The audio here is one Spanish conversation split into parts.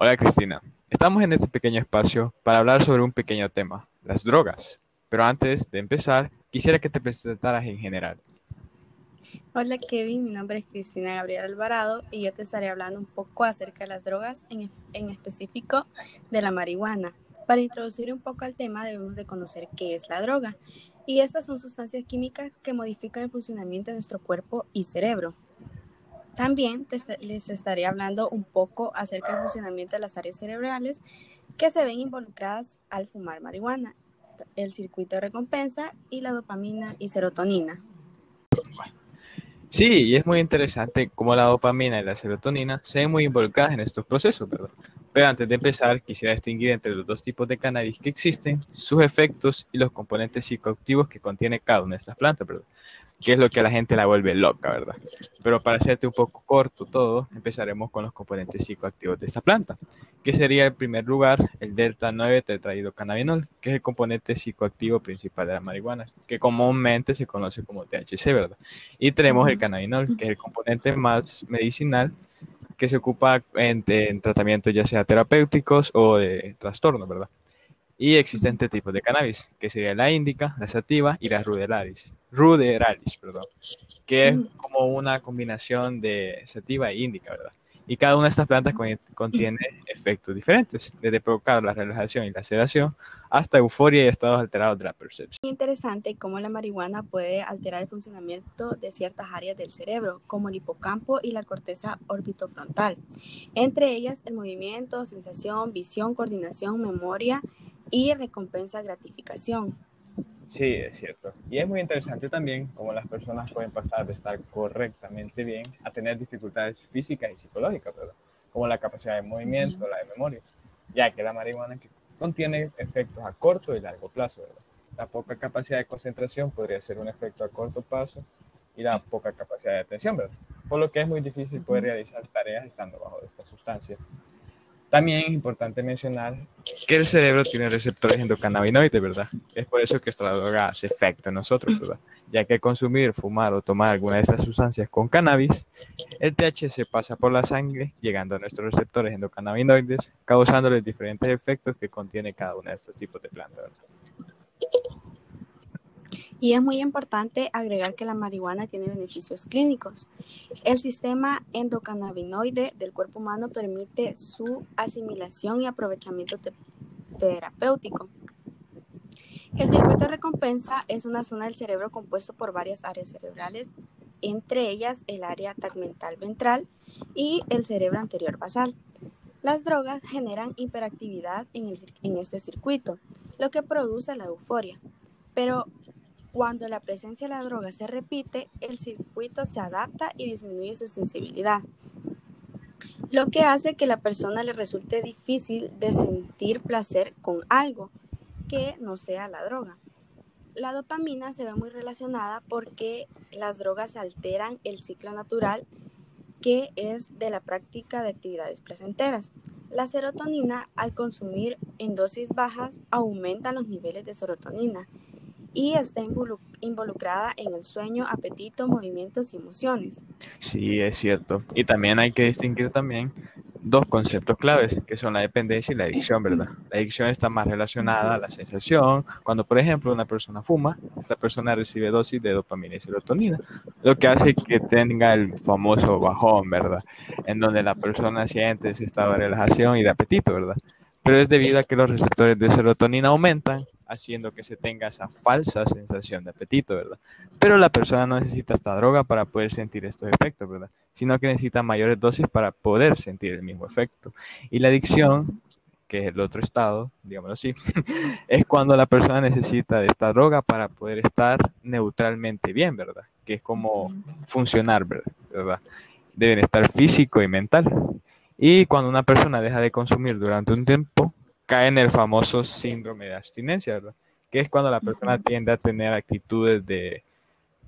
Hola Cristina, estamos en este pequeño espacio para hablar sobre un pequeño tema, las drogas. Pero antes de empezar, quisiera que te presentaras en general. Hola Kevin, mi nombre es Cristina Gabriel Alvarado y yo te estaré hablando un poco acerca de las drogas, en, en específico de la marihuana. Para introducir un poco al tema debemos de conocer qué es la droga. Y estas son sustancias químicas que modifican el funcionamiento de nuestro cuerpo y cerebro. También les estaré hablando un poco acerca del funcionamiento de las áreas cerebrales que se ven involucradas al fumar marihuana, el circuito de recompensa y la dopamina y serotonina. Sí, y es muy interesante cómo la dopamina y la serotonina se ven muy involucradas en estos procesos, ¿verdad? Pero antes de empezar, quisiera distinguir entre los dos tipos de cannabis que existen, sus efectos y los componentes psicoactivos que contiene cada una de estas plantas, ¿verdad? que es lo que a la gente la vuelve loca, ¿verdad? Pero para hacerte un poco corto todo, empezaremos con los componentes psicoactivos de esta planta, que sería en primer lugar el delta 9 tetrahidrocannabinol, que es el componente psicoactivo principal de la marihuana, que comúnmente se conoce como THC, ¿verdad? Y tenemos el cannabinol, que es el componente más medicinal que se ocupa en, en tratamientos ya sea terapéuticos o de trastornos, ¿verdad? Y existen tres tipos de cannabis, que sería la índica, la sativa y la ruderalis, ruderalis, perdón, que es como una combinación de sativa e índica, ¿verdad? Y cada una de estas plantas contiene efectos diferentes, desde provocar la relajación y la sedación hasta euforia y estados alterados de la percepción. Interesante cómo la marihuana puede alterar el funcionamiento de ciertas áreas del cerebro, como el hipocampo y la corteza orbitofrontal. Entre ellas, el movimiento, sensación, visión, coordinación, memoria y recompensa gratificación. Sí, es cierto. Y es muy interesante también cómo las personas pueden pasar de estar correctamente bien a tener dificultades físicas y psicológicas, ¿verdad? Como la capacidad de movimiento, la de memoria, ya que la marihuana contiene efectos a corto y largo plazo, ¿verdad? La poca capacidad de concentración podría ser un efecto a corto plazo y la poca capacidad de atención, ¿verdad? Por lo que es muy difícil poder realizar tareas estando bajo esta sustancia. También es importante mencionar que el cerebro tiene receptores endocannabinoides, ¿verdad? Es por eso que esta droga hace efecto en nosotros, ¿verdad? Ya que consumir, fumar o tomar alguna de estas sustancias con cannabis, el THC pasa por la sangre, llegando a nuestros receptores endocannabinoides, causándoles diferentes efectos que contiene cada uno de estos tipos de plantas, ¿verdad? Y es muy importante agregar que la marihuana tiene beneficios clínicos. El sistema endocannabinoide del cuerpo humano permite su asimilación y aprovechamiento terapéutico. El circuito de recompensa es una zona del cerebro compuesto por varias áreas cerebrales, entre ellas el área tegmental ventral y el cerebro anterior basal. Las drogas generan hiperactividad en, en este circuito, lo que produce la euforia. Pero cuando la presencia de la droga se repite, el circuito se adapta y disminuye su sensibilidad, lo que hace que la persona le resulte difícil de sentir placer con algo que no sea la droga. La dopamina se ve muy relacionada porque las drogas alteran el ciclo natural que es de la práctica de actividades placenteras. La serotonina, al consumir en dosis bajas, aumenta los niveles de serotonina y está involucrada en el sueño, apetito, movimientos y emociones. Sí, es cierto. Y también hay que distinguir también dos conceptos claves, que son la dependencia y la adicción, ¿verdad? La adicción está más relacionada a la sensación. Cuando, por ejemplo, una persona fuma, esta persona recibe dosis de dopamina y serotonina, lo que hace que tenga el famoso bajón, ¿verdad? En donde la persona siente ese estado de relajación y de apetito, ¿verdad? Pero es debido a que los receptores de serotonina aumentan haciendo que se tenga esa falsa sensación de apetito, ¿verdad? Pero la persona no necesita esta droga para poder sentir estos efectos, ¿verdad? Sino que necesita mayores dosis para poder sentir el mismo efecto. Y la adicción, que es el otro estado, digámoslo así, es cuando la persona necesita de esta droga para poder estar neutralmente bien, ¿verdad? Que es como funcionar, ¿verdad? De bienestar físico y mental. Y cuando una persona deja de consumir durante un tiempo, cae en el famoso síndrome de abstinencia, ¿verdad? Que es cuando la persona tiende a tener actitudes de,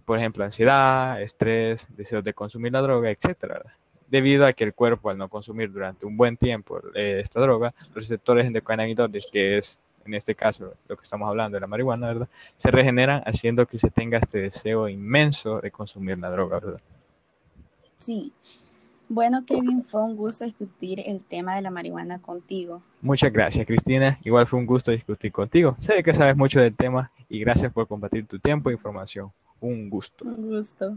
por ejemplo, ansiedad, estrés, deseos de consumir la droga, etcétera, Debido a que el cuerpo, al no consumir durante un buen tiempo eh, esta droga, los receptores endocannabinoides, que es en este caso lo que estamos hablando de la marihuana, ¿verdad? Se regeneran haciendo que se tenga este deseo inmenso de consumir la droga, ¿verdad? Sí. Bueno, Kevin, fue un gusto discutir el tema de la marihuana contigo. Muchas gracias, Cristina. Igual fue un gusto discutir contigo. Sé que sabes mucho del tema y gracias por compartir tu tiempo e información. Un gusto. Un gusto.